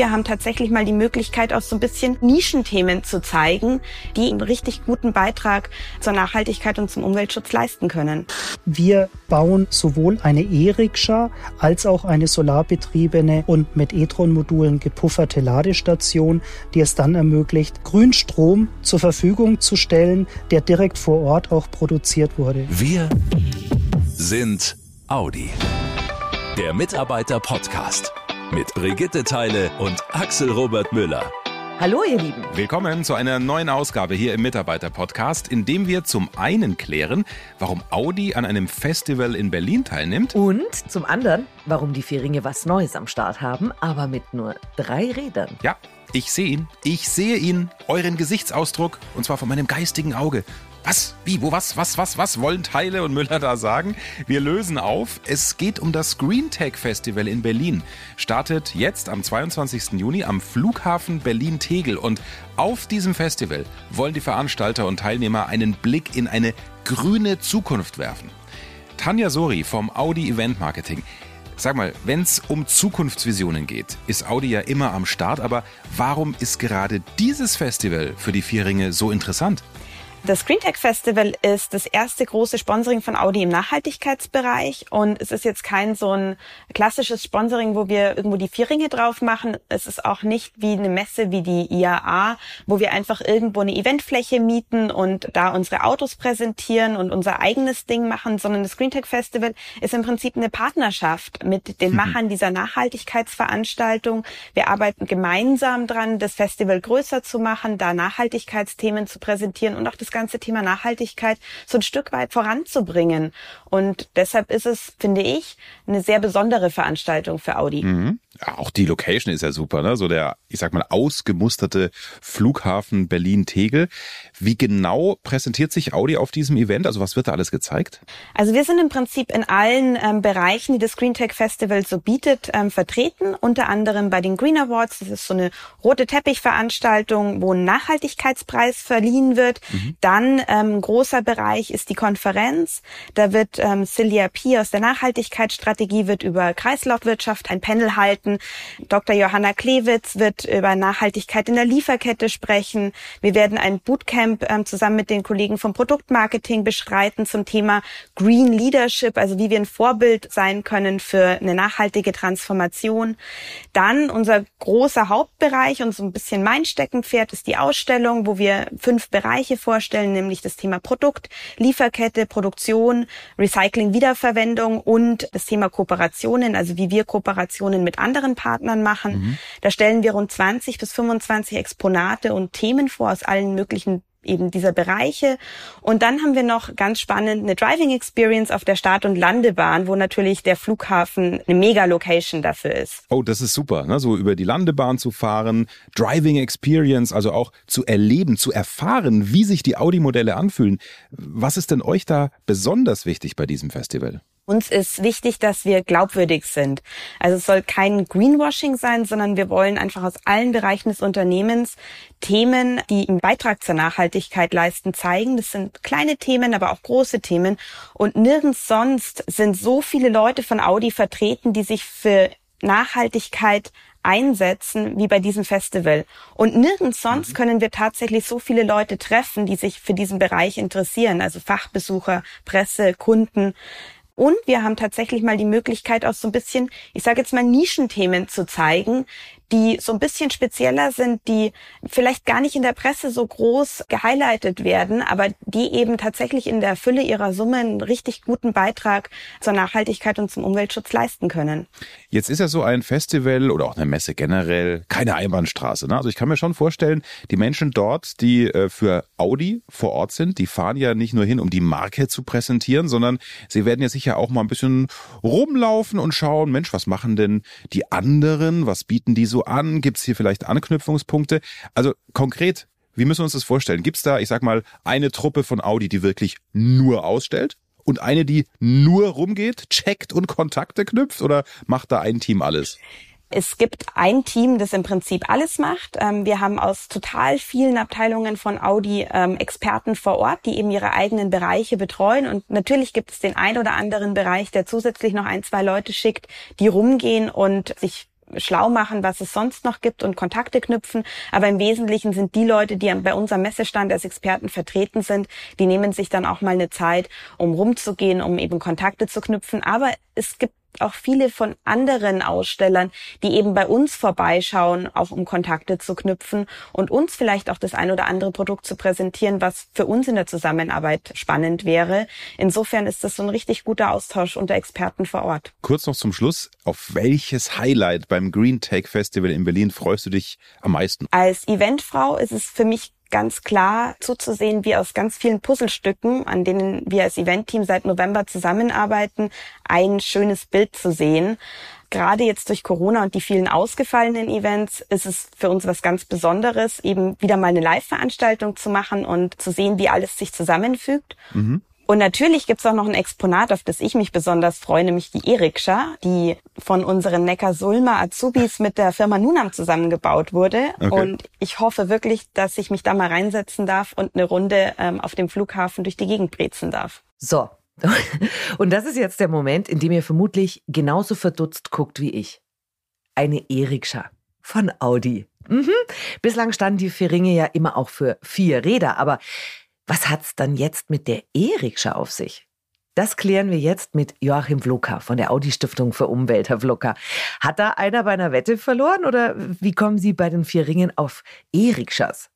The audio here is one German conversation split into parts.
wir haben tatsächlich mal die Möglichkeit, auch so ein bisschen Nischenthemen zu zeigen, die einen richtig guten Beitrag zur Nachhaltigkeit und zum Umweltschutz leisten können. Wir bauen sowohl eine E-Rikscha als auch eine solarbetriebene und mit E-Tron-Modulen gepufferte Ladestation, die es dann ermöglicht, Grünstrom zur Verfügung zu stellen, der direkt vor Ort auch produziert wurde. Wir sind Audi. Der Mitarbeiter-Podcast mit Brigitte Teile und Axel Robert Müller. Hallo ihr Lieben. Willkommen zu einer neuen Ausgabe hier im Mitarbeiter-Podcast, in dem wir zum einen klären, warum Audi an einem Festival in Berlin teilnimmt. Und zum anderen, warum die Vieringe was Neues am Start haben, aber mit nur drei Rädern. Ja, ich sehe ihn. Ich sehe ihn, euren Gesichtsausdruck, und zwar von meinem geistigen Auge. Was? Wie? Wo? Was? Was? Was? Was wollen Teile und Müller da sagen? Wir lösen auf. Es geht um das Green Tech Festival in Berlin. Startet jetzt am 22. Juni am Flughafen Berlin-Tegel. Und auf diesem Festival wollen die Veranstalter und Teilnehmer einen Blick in eine grüne Zukunft werfen. Tanja Sori vom Audi Event Marketing. Sag mal, wenn es um Zukunftsvisionen geht, ist Audi ja immer am Start, aber warum ist gerade dieses Festival für die Vierringe so interessant? Das Green Tech Festival ist das erste große Sponsoring von Audi im Nachhaltigkeitsbereich und es ist jetzt kein so ein klassisches Sponsoring, wo wir irgendwo die Vierringe drauf machen. Es ist auch nicht wie eine Messe wie die IAA, wo wir einfach irgendwo eine Eventfläche mieten und da unsere Autos präsentieren und unser eigenes Ding machen, sondern das Green Tech Festival ist im Prinzip eine Partnerschaft mit den mhm. Machern dieser Nachhaltigkeitsveranstaltung. Wir arbeiten gemeinsam dran, das Festival größer zu machen, da Nachhaltigkeitsthemen zu präsentieren und auch das ganze Thema Nachhaltigkeit so ein Stück weit voranzubringen. Und deshalb ist es, finde ich, eine sehr besondere Veranstaltung für Audi. Mhm. Ja, auch die Location ist ja super, ne? So der, ich sag mal, ausgemusterte Flughafen Berlin-Tegel. Wie genau präsentiert sich Audi auf diesem Event? Also was wird da alles gezeigt? Also wir sind im Prinzip in allen ähm, Bereichen, die das Green Tech Festival so bietet, ähm, vertreten. Unter anderem bei den Green Awards. Das ist so eine rote Teppichveranstaltung, wo ein Nachhaltigkeitspreis verliehen wird. Mhm. Dann ähm, großer Bereich ist die Konferenz. Da wird ähm, Celia P. aus der Nachhaltigkeitsstrategie wird über Kreislaufwirtschaft ein Panel halten. Dr. Johanna Klewitz wird über Nachhaltigkeit in der Lieferkette sprechen. Wir werden ein Bootcamp ähm, zusammen mit den Kollegen vom Produktmarketing beschreiten zum Thema Green Leadership, also wie wir ein Vorbild sein können für eine nachhaltige Transformation. Dann unser großer Hauptbereich und so ein bisschen mein Steckenpferd ist die Ausstellung, wo wir fünf Bereiche vorstellen, nämlich das Thema Produkt, Lieferkette, Produktion, Recycling, Wiederverwendung und das Thema Kooperationen, also wie wir Kooperationen mit anderen Partnern machen. Mhm. Da stellen wir rund 20 bis 25 Exponate und Themen vor aus allen möglichen eben dieser Bereiche. Und dann haben wir noch ganz spannend eine Driving Experience auf der Start- und Landebahn, wo natürlich der Flughafen eine Mega-Location dafür ist. Oh, das ist super, ne? so über die Landebahn zu fahren, Driving Experience, also auch zu erleben, zu erfahren, wie sich die Audi-Modelle anfühlen. Was ist denn euch da besonders wichtig bei diesem Festival? Uns ist wichtig, dass wir glaubwürdig sind. Also es soll kein Greenwashing sein, sondern wir wollen einfach aus allen Bereichen des Unternehmens Themen, die einen Beitrag zur Nachhaltigkeit leisten, zeigen. Das sind kleine Themen, aber auch große Themen. Und nirgends sonst sind so viele Leute von Audi vertreten, die sich für Nachhaltigkeit einsetzen wie bei diesem Festival. Und nirgends sonst mhm. können wir tatsächlich so viele Leute treffen, die sich für diesen Bereich interessieren, also Fachbesucher, Presse, Kunden. Und wir haben tatsächlich mal die Möglichkeit, auch so ein bisschen, ich sage jetzt mal, Nischenthemen zu zeigen, die so ein bisschen spezieller sind, die vielleicht gar nicht in der Presse so groß gehighlightet werden, aber die eben tatsächlich in der Fülle ihrer Summe einen richtig guten Beitrag zur Nachhaltigkeit und zum Umweltschutz leisten können. Jetzt ist ja so ein Festival oder auch eine Messe generell keine Einbahnstraße. Ne? Also ich kann mir schon vorstellen, die Menschen dort, die äh, für Audi vor Ort sind, die fahren ja nicht nur hin, um die Marke zu präsentieren, sondern sie werden ja sicher auch mal ein bisschen rumlaufen und schauen, Mensch, was machen denn die anderen? Was bieten die so an? Gibt es hier vielleicht Anknüpfungspunkte? Also konkret, wie müssen wir uns das vorstellen? Gibt es da, ich sag mal, eine Truppe von Audi, die wirklich nur ausstellt? Und eine, die nur rumgeht, checkt und Kontakte knüpft? Oder macht da ein Team alles? Es gibt ein Team, das im Prinzip alles macht. Ähm, wir haben aus total vielen Abteilungen von Audi ähm, Experten vor Ort, die eben ihre eigenen Bereiche betreuen. Und natürlich gibt es den ein oder anderen Bereich, der zusätzlich noch ein, zwei Leute schickt, die rumgehen und sich schlau machen, was es sonst noch gibt und Kontakte knüpfen. Aber im Wesentlichen sind die Leute, die bei unserem Messestand als Experten vertreten sind, die nehmen sich dann auch mal eine Zeit, um rumzugehen, um eben Kontakte zu knüpfen. Aber es gibt auch viele von anderen Ausstellern, die eben bei uns vorbeischauen, auch um Kontakte zu knüpfen und uns vielleicht auch das ein oder andere Produkt zu präsentieren, was für uns in der Zusammenarbeit spannend wäre. Insofern ist das so ein richtig guter Austausch unter Experten vor Ort. Kurz noch zum Schluss, auf welches Highlight beim Green Tech Festival in Berlin freust du dich am meisten? Als Eventfrau ist es für mich ganz klar zuzusehen, wie aus ganz vielen Puzzlestücken, an denen wir als Eventteam seit November zusammenarbeiten, ein schönes Bild zu sehen. Gerade jetzt durch Corona und die vielen ausgefallenen Events ist es für uns was ganz Besonderes, eben wieder mal eine Live-Veranstaltung zu machen und zu sehen, wie alles sich zusammenfügt. Mhm. Und natürlich gibt's auch noch ein Exponat, auf das ich mich besonders freue, nämlich die Erikscha, die von unseren Neckar-Sulmer Azubis mit der Firma Nunam zusammengebaut wurde. Okay. Und ich hoffe wirklich, dass ich mich da mal reinsetzen darf und eine Runde ähm, auf dem Flughafen durch die Gegend brezen darf. So. Und das ist jetzt der Moment, in dem ihr vermutlich genauso verdutzt guckt wie ich. Eine Erikscha von Audi. Mhm. Bislang standen die Vier ja immer auch für vier Räder, aber was hat's dann jetzt mit der E-Rikscha auf sich? Das klären wir jetzt mit Joachim Vlocker von der Audi Stiftung für Umwelt. Herr Vlocker, hat da einer bei einer Wette verloren oder wie kommen Sie bei den vier Ringen auf E-Rikschas?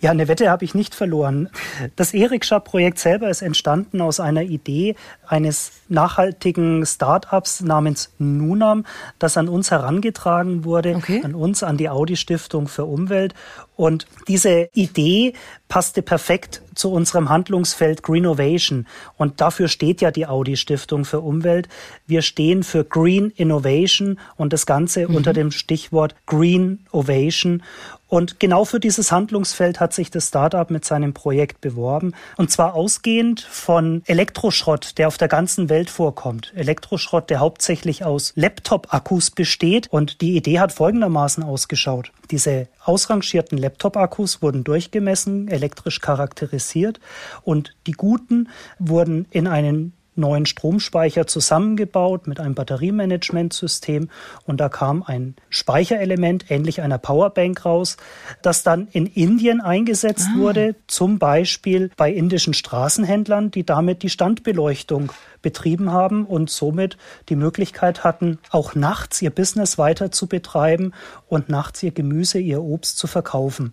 Ja, eine Wette habe ich nicht verloren. Das E-Rikscha-Projekt selber ist entstanden aus einer Idee eines nachhaltigen Start-ups namens Nunam, das an uns herangetragen wurde, okay. an uns, an die Audi Stiftung für Umwelt. Und diese Idee passte perfekt zu unserem Handlungsfeld Greenovation. Und dafür steht ja die Audi Stiftung für Umwelt. Wir stehen für Green Innovation und das Ganze mhm. unter dem Stichwort Green Ovation. Und genau für dieses Handlungsfeld hat sich das Startup mit seinem Projekt beworben. Und zwar ausgehend von Elektroschrott, der auf der ganzen Welt vorkommt. Elektroschrott, der hauptsächlich aus Laptop-Akkus besteht. Und die Idee hat folgendermaßen ausgeschaut. Diese ausrangierten Laptop-Akkus wurden durchgemessen, elektrisch charakterisiert und die guten wurden in einen neuen Stromspeicher zusammengebaut mit einem Batteriemanagementsystem und da kam ein Speicherelement ähnlich einer Powerbank raus, das dann in Indien eingesetzt ah. wurde, zum Beispiel bei indischen Straßenhändlern, die damit die Standbeleuchtung betrieben haben und somit die Möglichkeit hatten, auch nachts ihr Business weiter zu betreiben und nachts ihr Gemüse, ihr Obst zu verkaufen.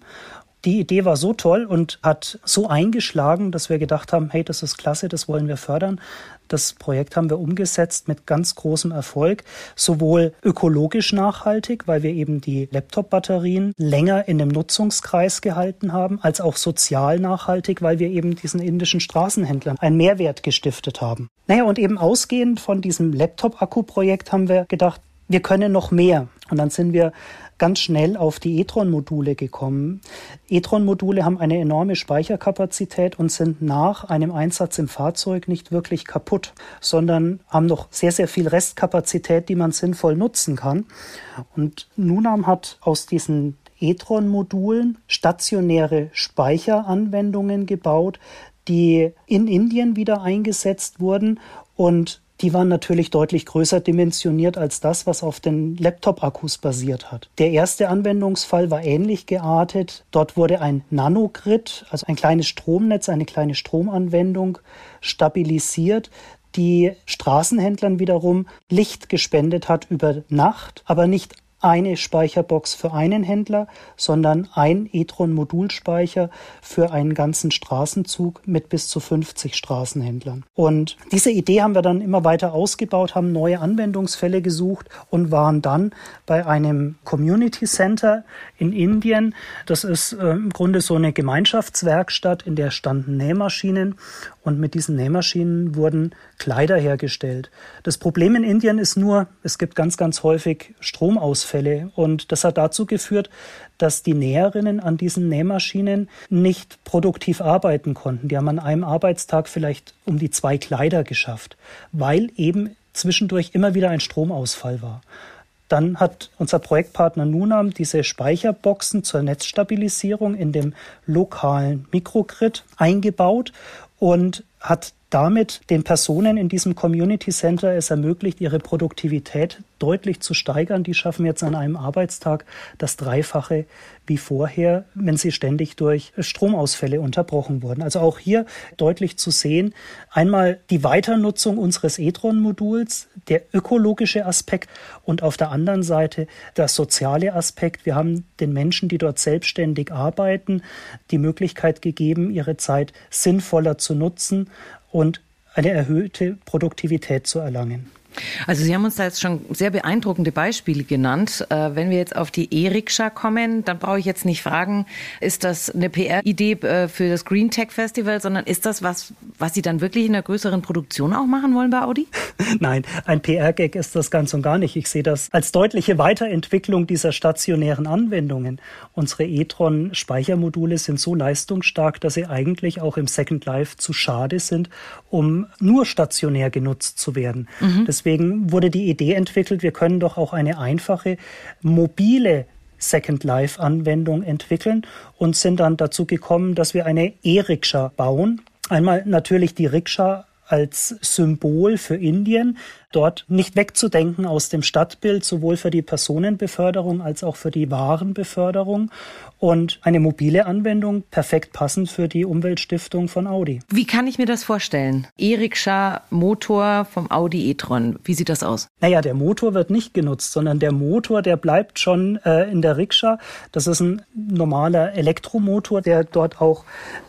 Die Idee war so toll und hat so eingeschlagen, dass wir gedacht haben, hey, das ist klasse, das wollen wir fördern. Das Projekt haben wir umgesetzt mit ganz großem Erfolg, sowohl ökologisch nachhaltig, weil wir eben die Laptop-Batterien länger in dem Nutzungskreis gehalten haben, als auch sozial nachhaltig, weil wir eben diesen indischen Straßenhändlern einen Mehrwert gestiftet haben. Naja, und eben ausgehend von diesem Laptop-Akku-Projekt haben wir gedacht, wir können noch mehr. Und dann sind wir ganz schnell auf die e-tron-Module gekommen. E-tron-Module haben eine enorme Speicherkapazität und sind nach einem Einsatz im Fahrzeug nicht wirklich kaputt, sondern haben noch sehr, sehr viel Restkapazität, die man sinnvoll nutzen kann. Und Nunam hat aus diesen e-tron-Modulen stationäre Speicheranwendungen gebaut, die in Indien wieder eingesetzt wurden und die waren natürlich deutlich größer dimensioniert als das, was auf den Laptop-Akkus basiert hat. Der erste Anwendungsfall war ähnlich geartet. Dort wurde ein Nanogrid, also ein kleines Stromnetz, eine kleine Stromanwendung stabilisiert, die Straßenhändlern wiederum Licht gespendet hat über Nacht, aber nicht eine Speicherbox für einen Händler, sondern ein e-tron-Modulspeicher für einen ganzen Straßenzug mit bis zu 50 Straßenhändlern. Und diese Idee haben wir dann immer weiter ausgebaut, haben neue Anwendungsfälle gesucht und waren dann bei einem Community Center in Indien. Das ist äh, im Grunde so eine Gemeinschaftswerkstatt, in der standen Nähmaschinen und mit diesen Nähmaschinen wurden Kleider hergestellt. Das Problem in Indien ist nur, es gibt ganz, ganz häufig Stromausfälle und das hat dazu geführt, dass die Näherinnen an diesen Nähmaschinen nicht produktiv arbeiten konnten. Die haben an einem Arbeitstag vielleicht um die zwei Kleider geschafft, weil eben zwischendurch immer wieder ein Stromausfall war. Dann hat unser Projektpartner Nunam diese Speicherboxen zur Netzstabilisierung in dem lokalen Mikrogrid eingebaut und hat damit den Personen in diesem Community Center es ermöglicht, ihre Produktivität deutlich zu steigern. Die schaffen jetzt an einem Arbeitstag das Dreifache wie vorher, wenn sie ständig durch Stromausfälle unterbrochen wurden. Also auch hier deutlich zu sehen, einmal die Weiternutzung unseres e-tron-Moduls, der ökologische Aspekt und auf der anderen Seite der soziale Aspekt. Wir haben den Menschen, die dort selbstständig arbeiten, die Möglichkeit gegeben, ihre Zeit sinnvoller zu nutzen und eine erhöhte Produktivität zu erlangen. Also Sie haben uns da jetzt schon sehr beeindruckende Beispiele genannt. Äh, wenn wir jetzt auf die E-Rikscha kommen, dann brauche ich jetzt nicht fragen, ist das eine PR-Idee äh, für das Green Tech Festival, sondern ist das was, was Sie dann wirklich in einer größeren Produktion auch machen wollen bei Audi? Nein, ein PR-Gag ist das ganz und gar nicht. Ich sehe das als deutliche Weiterentwicklung dieser stationären Anwendungen. Unsere e-tron-Speichermodule sind so leistungsstark, dass sie eigentlich auch im Second Life zu schade sind, um nur stationär genutzt zu werden. Mhm. Deswegen deswegen wurde die Idee entwickelt, wir können doch auch eine einfache mobile Second Life Anwendung entwickeln und sind dann dazu gekommen, dass wir eine E-Rikscha bauen. Einmal natürlich die Rikscha als Symbol für Indien, dort nicht wegzudenken aus dem Stadtbild, sowohl für die Personenbeförderung als auch für die Warenbeförderung und eine mobile Anwendung perfekt passend für die Umweltstiftung von Audi. Wie kann ich mir das vorstellen? E-Rikscha Motor vom Audi e-tron. Wie sieht das aus? Naja, der Motor wird nicht genutzt, sondern der Motor, der bleibt schon äh, in der Rikscha. Das ist ein normaler Elektromotor, der dort auch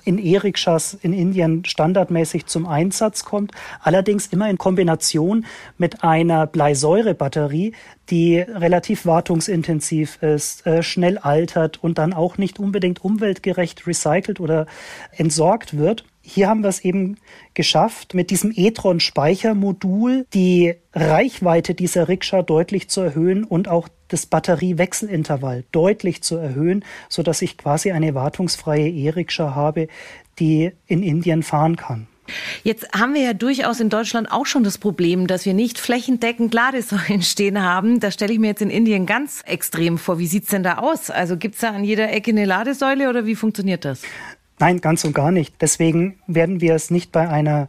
in E-Rikschas in Indien standardmäßig zum Einsatz kommt. Allerdings immer in Kombination mit einer Bleisäurebatterie, die relativ wartungsintensiv ist, äh, schnell altert und dann auch nicht unbedingt umweltgerecht recycelt oder entsorgt wird. Hier haben wir es eben geschafft, mit diesem e-tron-Speichermodul die Reichweite dieser Rikscha deutlich zu erhöhen und auch das Batteriewechselintervall deutlich zu erhöhen, so dass ich quasi eine wartungsfreie E-Rikscha habe, die in Indien fahren kann. Jetzt haben wir ja durchaus in Deutschland auch schon das Problem, dass wir nicht flächendeckend Ladesäulen stehen haben. Da stelle ich mir jetzt in Indien ganz extrem vor. Wie sieht's denn da aus? Also gibt's da an jeder Ecke eine Ladesäule oder wie funktioniert das? Nein, ganz und gar nicht. Deswegen werden wir es nicht bei einer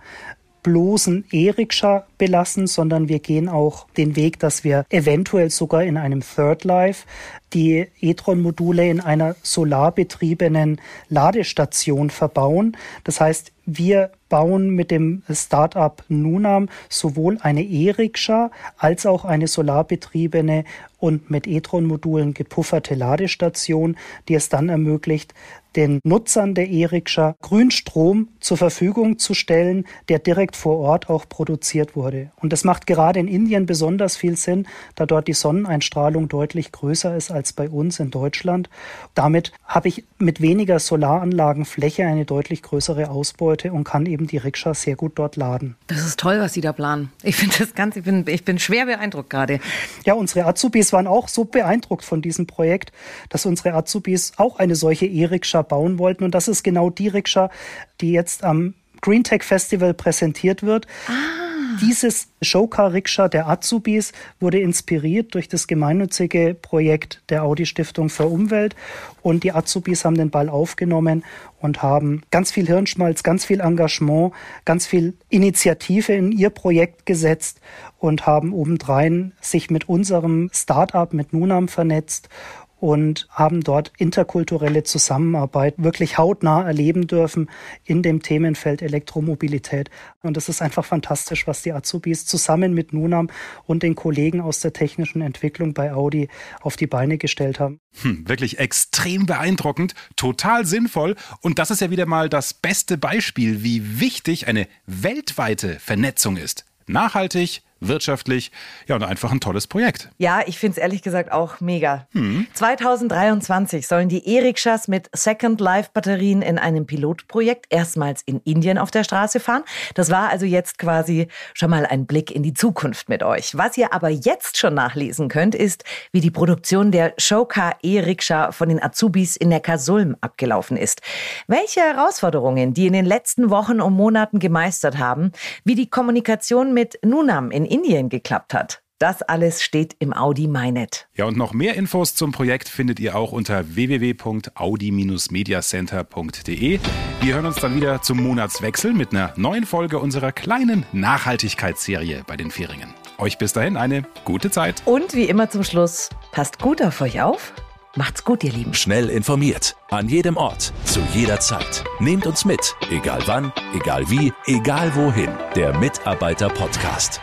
bloßen E-Rikscha belassen, sondern wir gehen auch den Weg, dass wir eventuell sogar in einem Third Life die e-tron-Module in einer solarbetriebenen Ladestation verbauen. Das heißt, wir bauen mit dem Startup Nunam sowohl eine E-Rikscha als auch eine solarbetriebene und mit e-tron-Modulen gepufferte Ladestation, die es dann ermöglicht, den Nutzern der E-Rikscha Grünstrom zur Verfügung zu stellen, der direkt vor Ort auch produziert wurde. Und das macht gerade in Indien besonders viel Sinn, da dort die Sonneneinstrahlung deutlich größer ist als bei uns in Deutschland. Damit habe ich mit weniger Solaranlagenfläche eine deutlich größere Ausbeute und kann eben die Rikscha sehr gut dort laden. Das ist toll, was Sie da planen. Ich finde das Ganze, ich bin, ich bin schwer beeindruckt gerade. Ja, unsere Azubis waren auch so beeindruckt von diesem Projekt, dass unsere Azubis auch eine solche E-Rikscha bauen wollten. Und das ist genau die Rikscha, die jetzt am Green Tech Festival präsentiert wird. Ah. Dieses Showcar Rikscha der Azubis wurde inspiriert durch das gemeinnützige Projekt der Audi Stiftung für Umwelt. Und die Azubis haben den Ball aufgenommen und haben ganz viel Hirnschmalz, ganz viel Engagement, ganz viel Initiative in ihr Projekt gesetzt und haben obendrein sich mit unserem Startup, mit Nunam vernetzt und haben dort interkulturelle Zusammenarbeit wirklich hautnah erleben dürfen in dem Themenfeld Elektromobilität. Und es ist einfach fantastisch, was die Azubis zusammen mit Nunam und den Kollegen aus der technischen Entwicklung bei Audi auf die Beine gestellt haben. Hm, wirklich extrem beeindruckend, total sinnvoll. Und das ist ja wieder mal das beste Beispiel, wie wichtig eine weltweite Vernetzung ist. Nachhaltig, wirtschaftlich, ja und einfach ein tolles Projekt. Ja, ich finde es ehrlich gesagt auch mega. Hm. 2023 sollen die E-Rikschas mit Second Life Batterien in einem Pilotprojekt erstmals in Indien auf der Straße fahren. Das war also jetzt quasi schon mal ein Blick in die Zukunft mit euch. Was ihr aber jetzt schon nachlesen könnt, ist, wie die Produktion der Showcar E-Rikscha von den Azubis in der Kasulm abgelaufen ist. Welche Herausforderungen die in den letzten Wochen und Monaten gemeistert haben, wie die Kommunikation mit Nunam in Indien geklappt hat. Das alles steht im Audi MyNet. Ja, und noch mehr Infos zum Projekt findet ihr auch unter www.audi-mediacenter.de. Wir hören uns dann wieder zum Monatswechsel mit einer neuen Folge unserer kleinen Nachhaltigkeitsserie bei den Vieringen. Euch bis dahin eine gute Zeit. Und wie immer zum Schluss, passt gut auf euch auf. Macht's gut, ihr Lieben. Schnell informiert. An jedem Ort. Zu jeder Zeit. Nehmt uns mit. Egal wann, egal wie, egal wohin. Der Mitarbeiter-Podcast.